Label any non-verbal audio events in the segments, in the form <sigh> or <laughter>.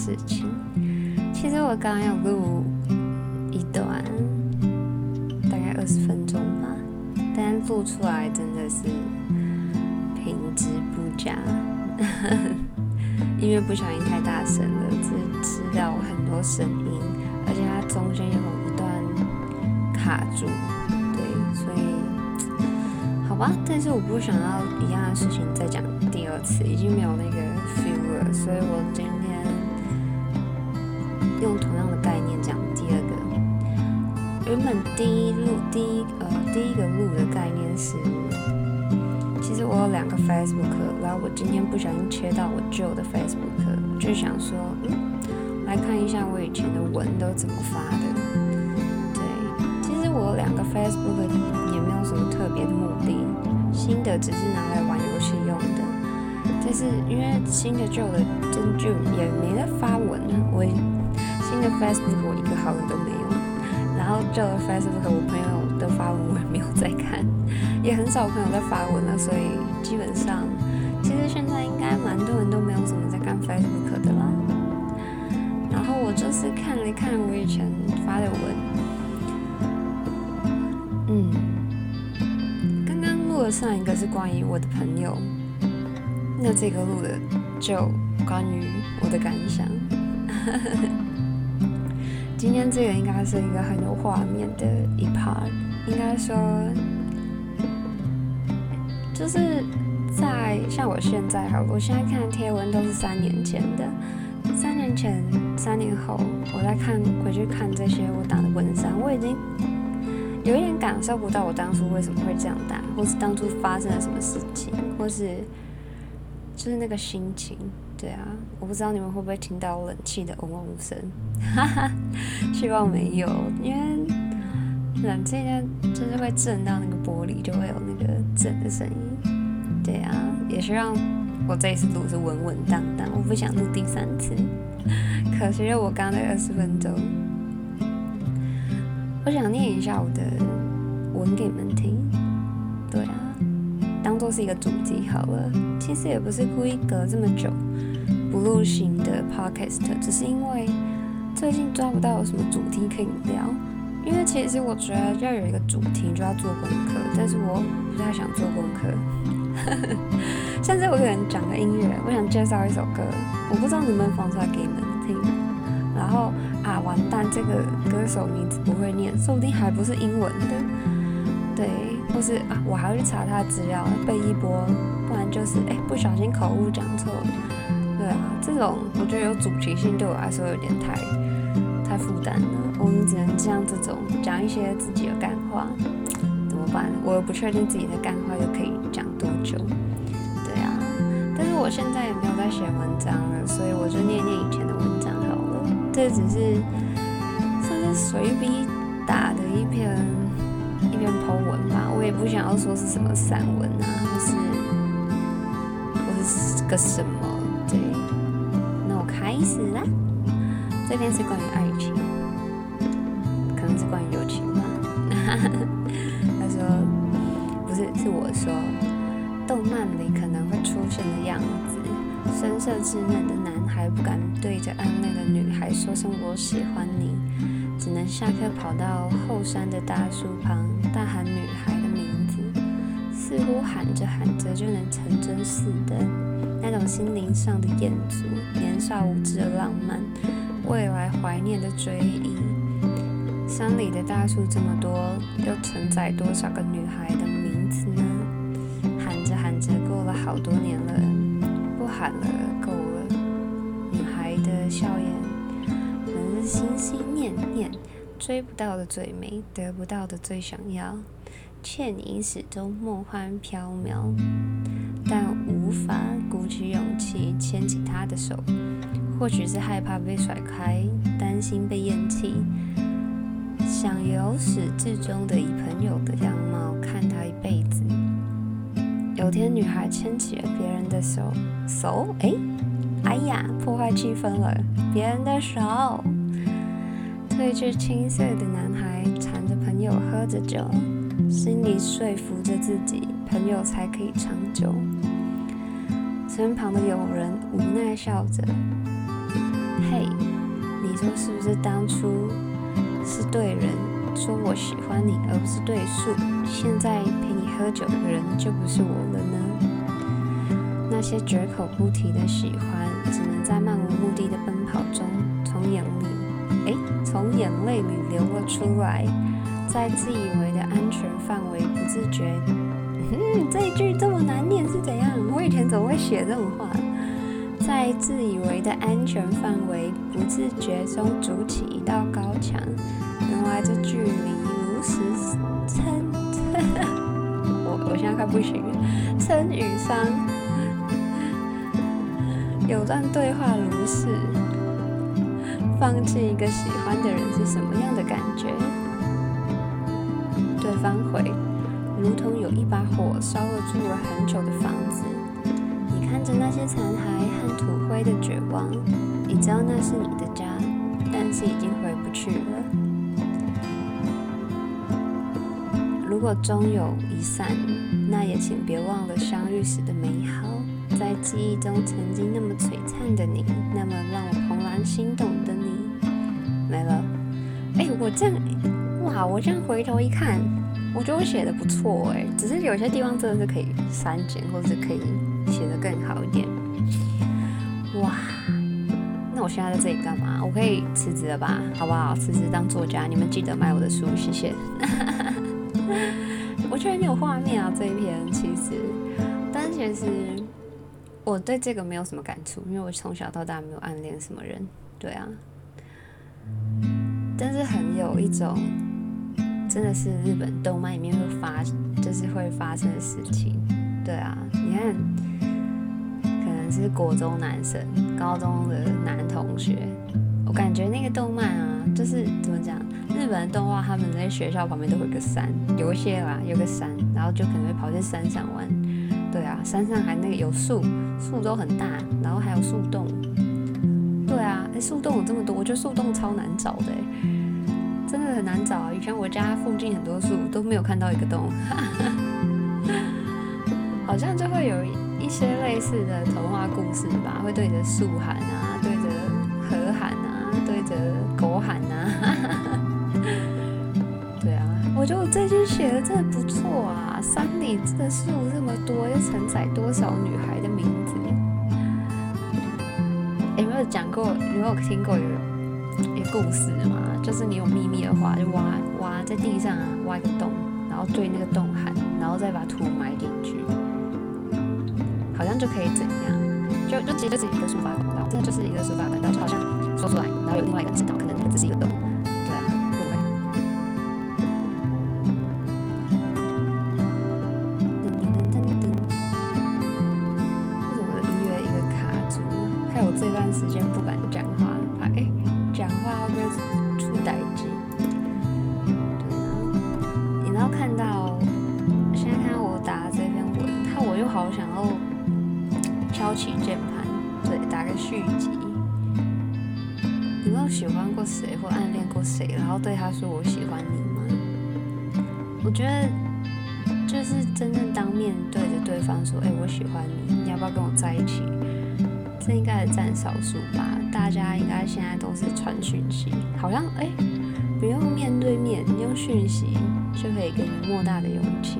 事情。其实我刚刚有录一段，大概二十分钟吧，但录出来真的是品质不佳，<laughs> 因为不小心太大声了，只吃掉很多声音，而且它中间有一段卡住，对，所以好吧，但是我不想要一样的事情再讲第二次，已经没有那个 feel 了，所以我今天。用同样的概念讲第二个，原本第一路第一呃第一个路的概念是，其实我有两个 Facebook，然后我今天不小心切到我旧的 Facebook，就想说，嗯，来看一下我以前的文都怎么发的。对，其实我两个 Facebook 也没有什么特别的目的，新的只是拿来玩游戏用的，但是因为新的旧的真就也没在发文，我。也新的 Facebook 我一个好友都没有，然后旧的 Facebook 我朋友的发文我也没有在看，也很少朋友在发文了，所以基本上其实现在应该蛮多人都没有什么在看 Facebook 的啦。然后我就是看了看我以前发的文，嗯，刚刚录的上一个是关于我的朋友，那这个录的就关于我的感想。呵呵呵今天这个应该是一个很有画面的一 part，应该说，就是在像我现在哈，我现在看贴文都是三年前的，三年前、三年后，我在看回去看这些我打的文章，我已经有一点感受不到我当初为什么会这样打，或是当初发生了什么事情，或是就是那个心情。对啊，我不知道你们会不会听到冷气的嗡嗡声，哈哈，希望没有，因为冷气呢就是会震到那个玻璃，就会有那个震的声音。对啊，也是让我这一次录是稳稳当当，我不想录第三次，<laughs> 可惜我刚才二十分钟，我想念一下我的文给你们听。对啊，是一个主题好了，其实也不是故意隔这么久。不录新的 podcast，只是因为最近抓不到有什么主题可以聊。因为其实我觉得要有一个主题就要做功课，但是我不太想做功课。<laughs> 甚至我可能讲个音乐，我想介绍一首歌，我不知道能不能放出来给你们听。然后啊，完蛋，这个歌手名字不会念，说不定还不是英文的。对，或是啊，我还要去查他的资料背一波，不然就是哎不小心口误讲错了。对啊，这种我觉得有主题性对我来说有点太太负担了。我们只能像这种讲一些自己的干话，怎么办？我又不确定自己的干话又可以讲多久。对啊，但是我现在也没有在写文章了，所以我就念念以前的文章好了。这只是算是随笔打的一篇一篇 po 文吧，我也不想要说是什么散文啊，或是或是个什么。对，那我开始啦。这篇是关于爱情，可能是关于友情吧。<laughs> 他说，不是，是我说，动漫里可能会出现的样子：深色稚嫩的男孩不敢对着暗恋的女孩说声“我喜欢你”，只能下课跑到后山的大树旁大喊女孩的名字，似乎喊着喊着就能成真似的。那种心灵上的艳足，年少无知的浪漫，未来怀念的追忆。山里的大树这么多，又承载多少个女孩的名字呢？喊着喊着，过了好多年了，不喊了，够了。女孩的笑颜，仍是心心念念，追不到的最美，得不到的最想要。倩影始终梦幻飘渺，但无法鼓起勇气牵起他的手。或许是害怕被甩开，担心被厌弃，想由始至终的以朋友的样貌看他一辈子。有天，女孩牵起了别人的手，手，哎，哎呀，破坏气氛了！别人的手，褪去青涩的男孩缠着朋友喝着酒。心里说服着自己，朋友才可以长久。身旁的友人无奈笑着，嘿，你说是不是当初是对人说我喜欢你，而不是对树？现在陪你喝酒的人就不是我了呢？那些绝口不提的喜欢，只能在漫无目的的奔跑中，从眼里，哎，从眼泪里流了出来，在自以为的安全范围，不自觉。嗯，<laughs> 这一句这么难念是怎样？我以前怎么会写这种话？在自以为的安全范围，不自觉中筑起一道高墙。原来这距离如此称，<laughs> 我我现在快不行了。<laughs> 称与伤，有段对话如是：放弃一个喜欢的人是什么样的感觉？对方回。如同有一把火烧了住了很久的房子，你看着那些残骸和土灰的绝望，你知道那是你的家，但是已经回不去了。如果终有一散，那也请别忘了相遇时的美好，在记忆中曾经那么璀璨的你，那么让我怦然心动的你，没了。哎，我这样，哇，我这样回头一看。我觉得我写的不错哎，只是有些地方真的是可以删减，或者是可以写的更好一点。哇，那我现在在这里干嘛？我可以辞职了吧？好不好？辞职当作家，你们记得买我的书，谢谢。<laughs> 我觉得你有画面啊，这一篇其实，但其实我对这个没有什么感触，因为我从小到大没有暗恋什么人，对啊。但是很有一种。真的是日本动漫里面会发，就是会发生的事情。对啊，你看，可能是国中男生、高中的男同学，我感觉那个动漫啊，就是怎么讲，日本的动画，他们在学校旁边都会有个山，有一些啦，有个山，然后就可能会跑去山上玩。对啊，山上还那个有树，树都很大，然后还有树洞。对啊，哎，树洞有这么多，我觉得树洞超难找的。真的很难找啊！以前我家附近很多树都没有看到一个洞，<laughs> 好像就会有一些类似的童话故事吧，会对着树喊啊，对着河喊啊，对着狗喊啊。<laughs> 对啊，我觉得我最近写的真的不错啊！山里的树这么多，又承载多少女孩的名字？有讲过？你有听过有？一个故事吗，就是你有秘密的话，就挖挖在地上啊，挖一个洞，然后对那个洞喊，然后再把土埋进去，好像就可以怎样？就就其实就是一个抒发管道，这就是一个抒发管道，就好像说出来，然后有另外一个人知道，可能它只是一个洞。就好想要敲起键盘，对，打个续集。你有喜欢过谁或暗恋过谁，然后对他说我喜欢你吗？我觉得就是真正当面对着对方说，哎，我喜欢你，你要不要跟我在一起？这应该也占少数吧。大家应该现在都是传讯息，好像哎，不用面对面，用讯息就可以给你莫大的勇气。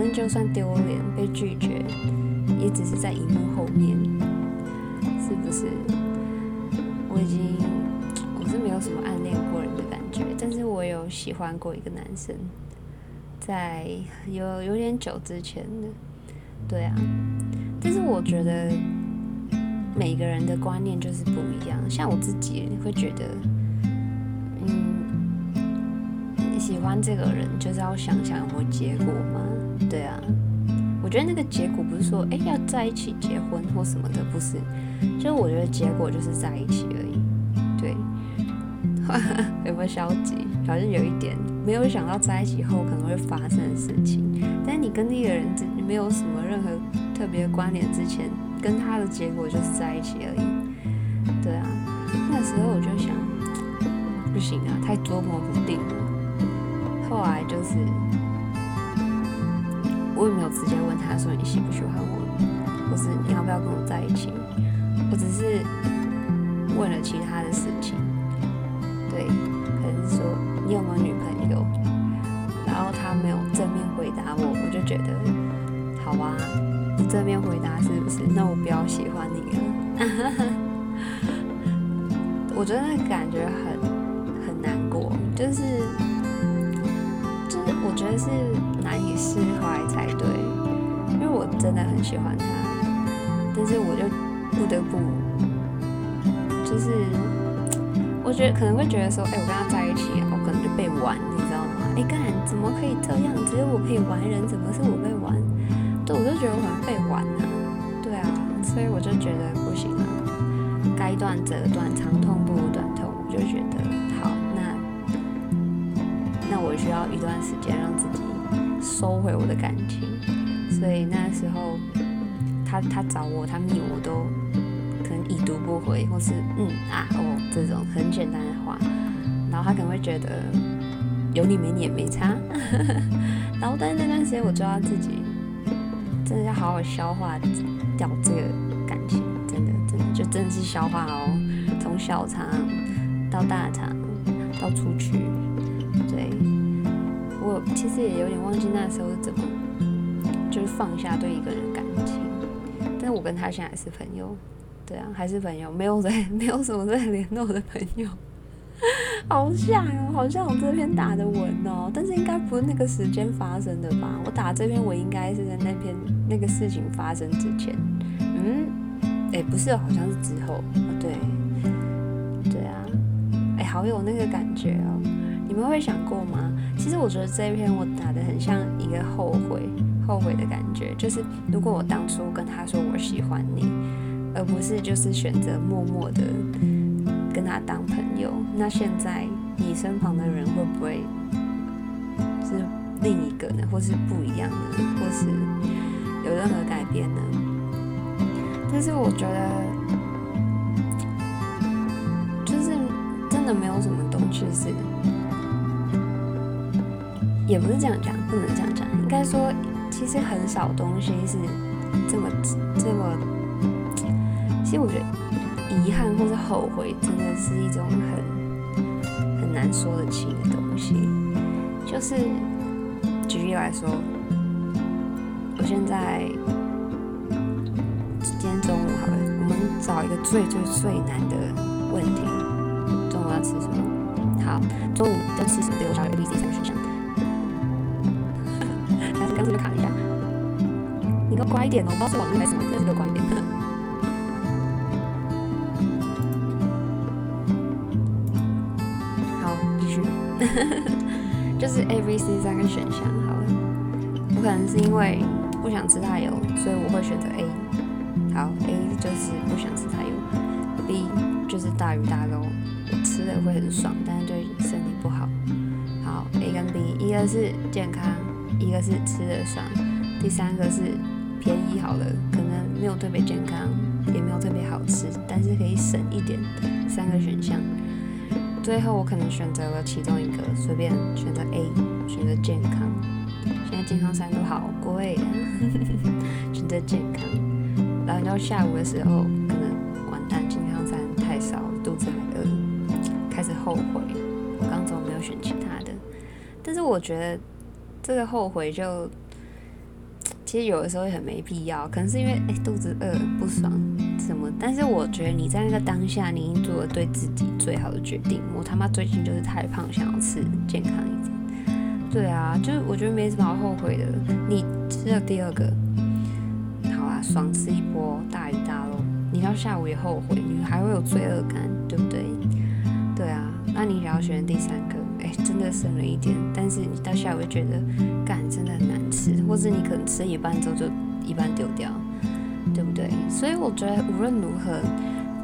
反正就算丢脸被拒绝，也只是在荧幕后面，是不是？我已经我是没有。什么暗恋过人的感觉？但是我有喜欢过一个男生，在有有点久之前的，对啊。但是我觉得每个人的观念就是不一样。像我自己会觉得，嗯，你喜欢这个人就是要想想有结果吗？对啊。我觉得那个结果不是说哎要在一起结婚或什么的，不是。就是我觉得结果就是在一起而已。对。<laughs> 有没有消极？好像有一点，没有想到在一起后可能会发生的事情。但是你跟那个人没有什么任何特别关联之前，跟他的结果就是在一起而已。对啊，那时候我就想，不行啊，太捉摸不定了。后来就是，我也没有直接问他说你喜不喜欢我，或是你要不要跟我在一起。我只是。问了其他的事情，对，可能是说你有没有女朋友，然后他没有正面回答我，我就觉得好啊，不正面回答是不是？那我不要喜欢你了。<laughs> 我觉得感觉很很难过，就是就是我觉得是释怀才对，因为我真的很喜欢他，但是我就不得不，就是我觉得可能会觉得说，哎，我跟他在一起，我可能就被玩，你知道吗？哎，干怎么可以这样？只有我可以玩人，怎么是我被玩？对，我就觉得我好像被玩了，对啊，所以我就觉得不行了。该断则断，长痛不如短痛。我就觉得好，那那我需要一段时间让自己收回我的感情。所以那时候他他找我，他密我都可能已读不回，或是嗯啊哦这种很简单的话。然后他可能会觉得有你没你也没差。<laughs> 然后但是那段时间我就要自己真的要好好消化掉这个感情。真的真的就真的是消化哦，从小肠到大肠到出去，对其实也有点忘记那时候是怎么，就是放下对一个人的感情。但是我跟他现在还是朋友，对啊，还是朋友，没有在 <laughs> 没有什么在联络的朋友。<laughs> 好像哦，好像我这篇打的文哦，但是应该不是那个时间发生的吧？我打这篇文应该是在那篇那个事情发生之前，嗯。哎，不是，好像是之后，对，对啊，哎，好有那个感觉哦。你们会想过吗？其实我觉得这一篇我打的很像一个后悔，后悔的感觉，就是如果我当初跟他说我喜欢你，而不是就是选择默默的跟他当朋友，那现在你身旁的人会不会是另一个呢？或是不一样的，或是有任何改变呢？但是我觉得，就是真的没有什么东西是，也不是这样讲，不能这样讲。应该说，其实很少东西是这么这么。其实我觉得，遗憾或是后悔，真的是一种很很难说得清的东西。就是举例来说，我现在今天。中午好了，我们找一个最最最难的问题。中午要吃什么？好，中午要吃什么？乖一点哦，不知道是网络还是什么，真的是乖一点。好，继续。<laughs> 就是 A、B、C 三个选项好了。我可能是因为不想吃太油，所以我会选择 A。好，A 就是不想吃太油，B 就是大鱼大肉，吃了会很爽，但是对身体不好。好，A 跟 B，一个是健康，一个是吃的爽，第三个是好了，可能没有特别健康，也没有特别好吃，但是可以省一点。三个选项，最后我可能选择了其中一个，随便选择 A，选择健康。现在健康餐都好贵啊，<laughs> 选择健康。然后到下午的时候，可能完蛋，健康餐太少，肚子还饿，开始后悔，我刚怎么没有选其他的？但是我觉得这个后悔就，其实有的时候也很没必要，可能是因为哎肚子饿不爽什么。但是我觉得你在那个当下，你已经做了对自己最好的决定。我他妈最近就是太胖，想要吃健康一点。对啊，就是我觉得没什么好后悔的。你吃了第二个。好啊爽吃一波大鱼大肉，你到下午也后悔，你还会有罪恶感，对不对？对啊，那你想要选第三个，哎，真的省了一点，但是你到下午觉得干真的很难吃，或者你可能吃一半之后就一半丢掉，对不对？所以我觉得无论如何，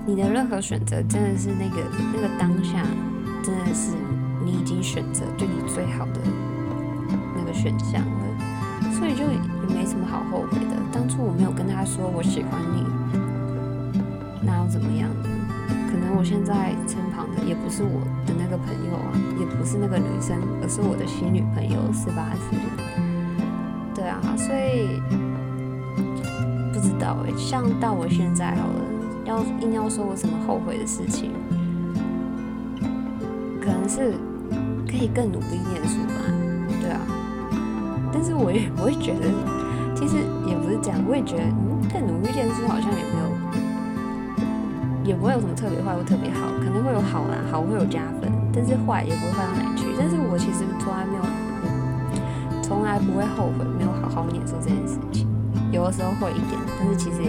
你的任何选择真的是那个那个当下，真的是你已经选择对你最好的那个选项了，所以就也。没什么好后悔的。当初我没有跟他说我喜欢你，那又怎么样呢？可能我现在身旁的也不是我的那个朋友啊，是那个女生，而是我的新女朋友四八四。对啊，所以不知道哎。像到我现在好了，要硬要说我什么后悔的事情，可能是可以更努力念书吧，对啊。但是我也我会觉得，其实也不是这样，我也觉得，嗯，更努力念书好像也没有，也不会有什么特别坏或特别好，可能会有好啦，好会有加分，但是坏也不会坏到哪去。但是我其实从来没有，从来不会后悔没有好好念书这件事情。有的时候会一点，但是其实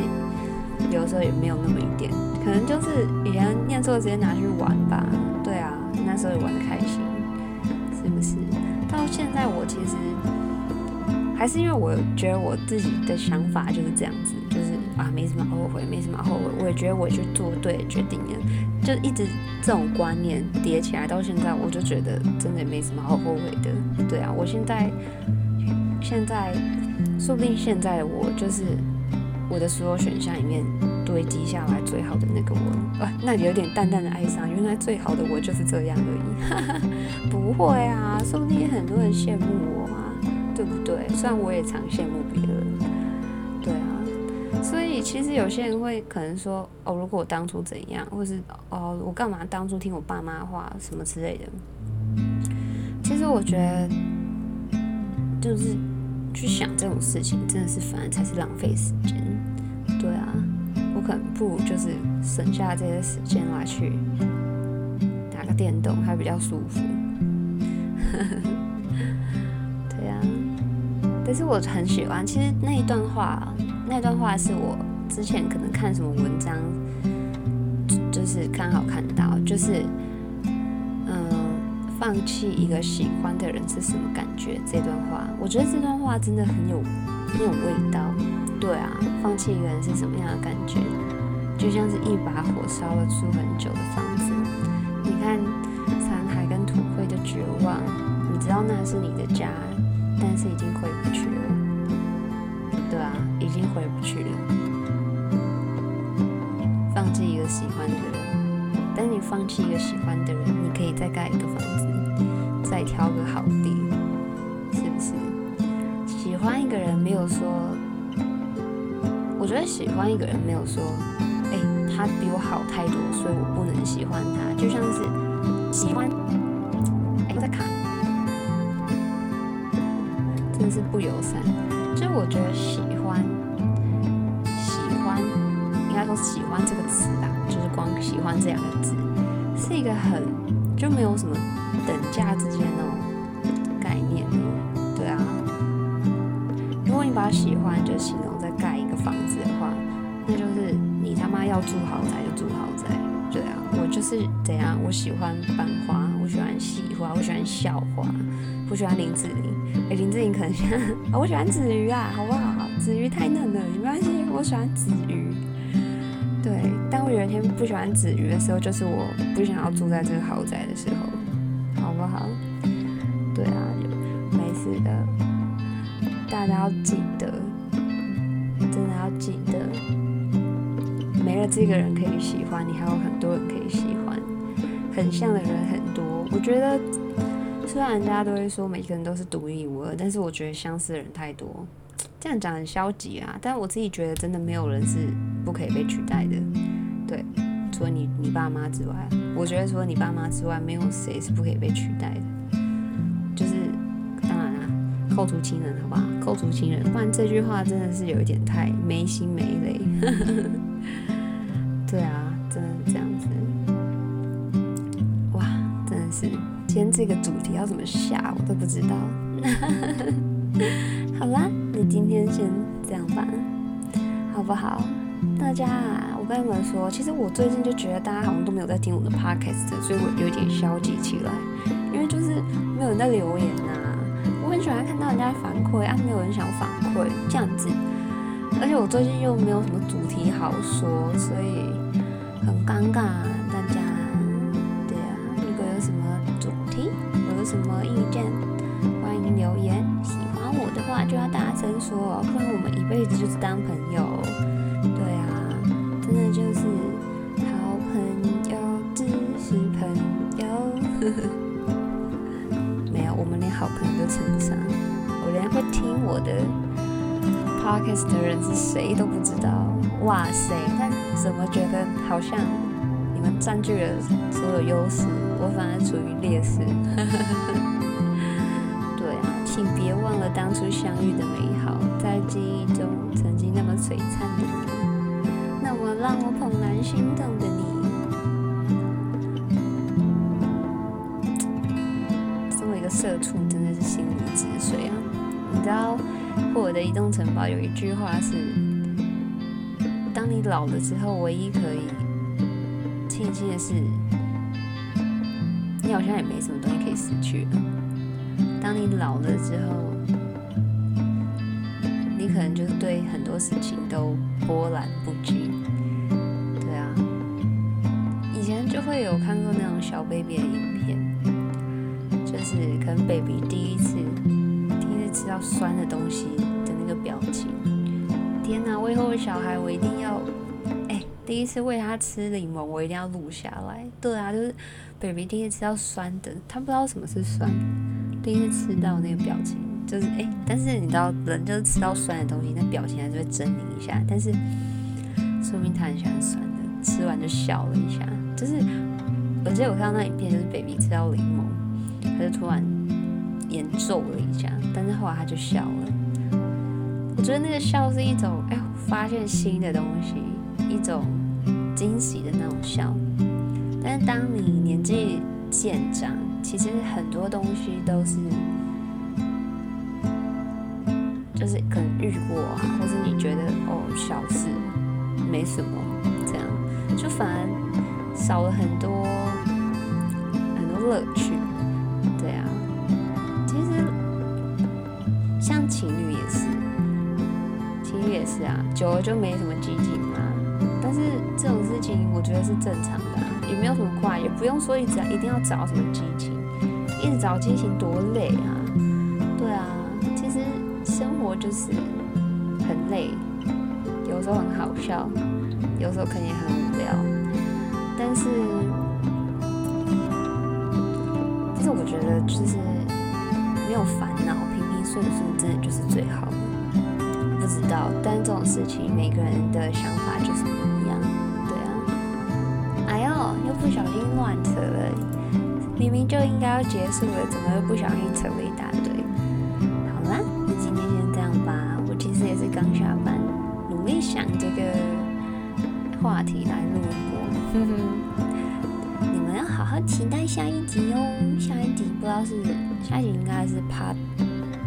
有的时候也没有那么一点，可能就是以前念书的时间拿去玩吧。对啊，那时候也玩的开心，是不是？到现在我其实还是因为我觉得我自己的想法就是这样子，就是啊没什么后悔，没什么后悔。我也觉得我去做对决定了，就一直这种观念叠起来到现在，我就觉得真的没什么好后悔的。对啊，我现在现在。说不定现在的我就是我的所有选项里面堆积下来最好的那个我，呃，那有点淡淡的哀伤。原来最好的我就是这样而已。<laughs> 不会啊，说不定很多人羡慕我啊，对不对？虽然我也常羡慕别人，所以其实有些人会可能说，哦，如果我当初怎样，或是哦，我干嘛当初听我爸妈话什么之类的。其实我觉得就是。去想这种事情，真的是反而才是浪费时间。对啊，我可能不如就是省下这些时间来去打个电动，还比较舒服。<laughs> 对啊，但是我很喜欢。其实那一段话，那段话是我之前可能看什么文章，就是刚好看到，就是嗯。放弃一个喜欢的人是什么感觉？这段话，我觉得这段话真的很有很有味道。对啊，放弃一个人是什么样的感觉？就像是一把火烧了住很久的房子，你看残骸跟土灰的绝望，你知道那是你的家，但是已经回不去了。已经回不去了。放弃一个喜欢的人，等你放弃一个喜欢的人，你可以再盖一个房子。再挑个好地，是不是？喜欢一个人没有说，我觉得喜欢一个人没有说，哎，他比我好太多，所以我不能喜欢他。就像是喜欢，哎，我在卡，真的是不友善。就我觉得喜欢，喜喜欢这个词吧，就是光喜欢这两个字，是一个很就没有什么。等价之间那种概念，对啊。如果你把喜欢就形容在盖一个房子的话，那就是你他妈要住豪宅就住豪宅，对啊。我就是怎样，我喜欢班花，我喜欢喜花，我喜欢校花，不喜欢林志玲。哎，林志玲可能喜欢，我喜欢子瑜啊，好不好？子瑜太嫩了，没关系，我喜欢子瑜。对，当我有一天不喜欢子瑜的时候，就是我不想要住在这个豪宅的时候。好不好？对啊，没事的。大家要记得，真的要记得，没了这个人可以喜欢你，还有很多人可以喜欢。很像的人很多，我觉得虽然大家都会说每个人都是独一无二，但是我觉得相似的人太多。这样讲很消极啊，但我自己觉得真的没有人是不可以被取代的。对。除了你你爸妈之外，我觉得除了你爸妈之外，没有谁是不可以被取代的。就是当然啦，扣除亲人，好吧，扣除亲人，不然这句话真的是有一点太没心没肺。<laughs> 对啊，真的是这样子。哇，真的是，今天这个主题要怎么下，我都不知道。<laughs> 好啦，今天先这样吧，好不好？大家，我跟你们说，其实我最近就觉得大家好像都没有在听我的 podcast，所以我有点消极起来，因为就是没有人在留言呐。我很喜欢看到人家反馈，啊，没有人想反馈这样子，而且我最近又没有什么主题好说，所以很尴尬。大家，对啊，如果有什么主题，有什么意见，欢迎留言。我的话就要大声说，不然我们一辈子就是当朋友。对啊真的就是好朋友，只是朋友。<laughs> 没有，我们连好朋友都称不上。我连会听我的 podcast 的人是谁都不知道。哇塞！但怎么觉得好像你们占据了所有优势，我反而处于劣势。<laughs> 对啊，请别忘了当初相遇的美好，在记忆中曾经那么璀璨的你，那么让我怦然心动的你。作为一个社畜，真的是心如止水啊！你知道《霍尔的移动城堡》有一句话是：“当你老了之后，唯一可以庆幸的是，你好像也没什么东西可以失去了。当你老了之后，可能就是对很多事情都波澜不惊。对啊，以前就会有看过那种小 baby 的影片，就是可能 baby 第一次第一次。”吃到酸的东西的那个表情，天哪！我以后小孩我一定要，哎，第一次喂他吃柠檬，我一定要录下来。对啊，就是 baby 第一次吃到酸的，他不知道什么是酸，第一次吃到那个表情，就是哎，但是你知道，人就是吃到酸的东西，那表情还是会狰狞一下。但是说明他很喜欢酸的，吃完就笑了一下。就是我记得我看到那影片，就是 baby 吃到柠檬，他就突然。眼皱了一下，但是后来他就笑了。我觉得那个笑是一种，哎，发现新的东西，一种惊喜的那种笑。但是当你年纪渐长，其实很多东西都是，就是可能遇过啊，或者你觉得哦小事，没什么，这样就反而少了很多很多乐趣。对啊。其实像情侣也是，情侣也是啊，久了就没什么激情嘛。但是这种事情我觉得是正常的，也没有什么快，也不用说一直一定要找什么激情，一直找激情多累啊。就是很累，有时候很好笑，有时候肯定很无聊。但是，其实我觉得就是没有烦恼。平平顺顺真的就是最好，不知道，但这种事情每个人的想法就是不一样，对啊。哎呦，又不小心乱扯了，明明就应该要结束了，怎么又不小心扯了一你们要好好期待下一集哦，下一集不知道是下一集应该是趴。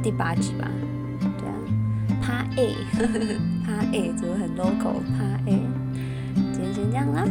第八集吧，对啊，趴 A，<laughs> 趴 A 怎么很 local？趴 A，今天先这样啦。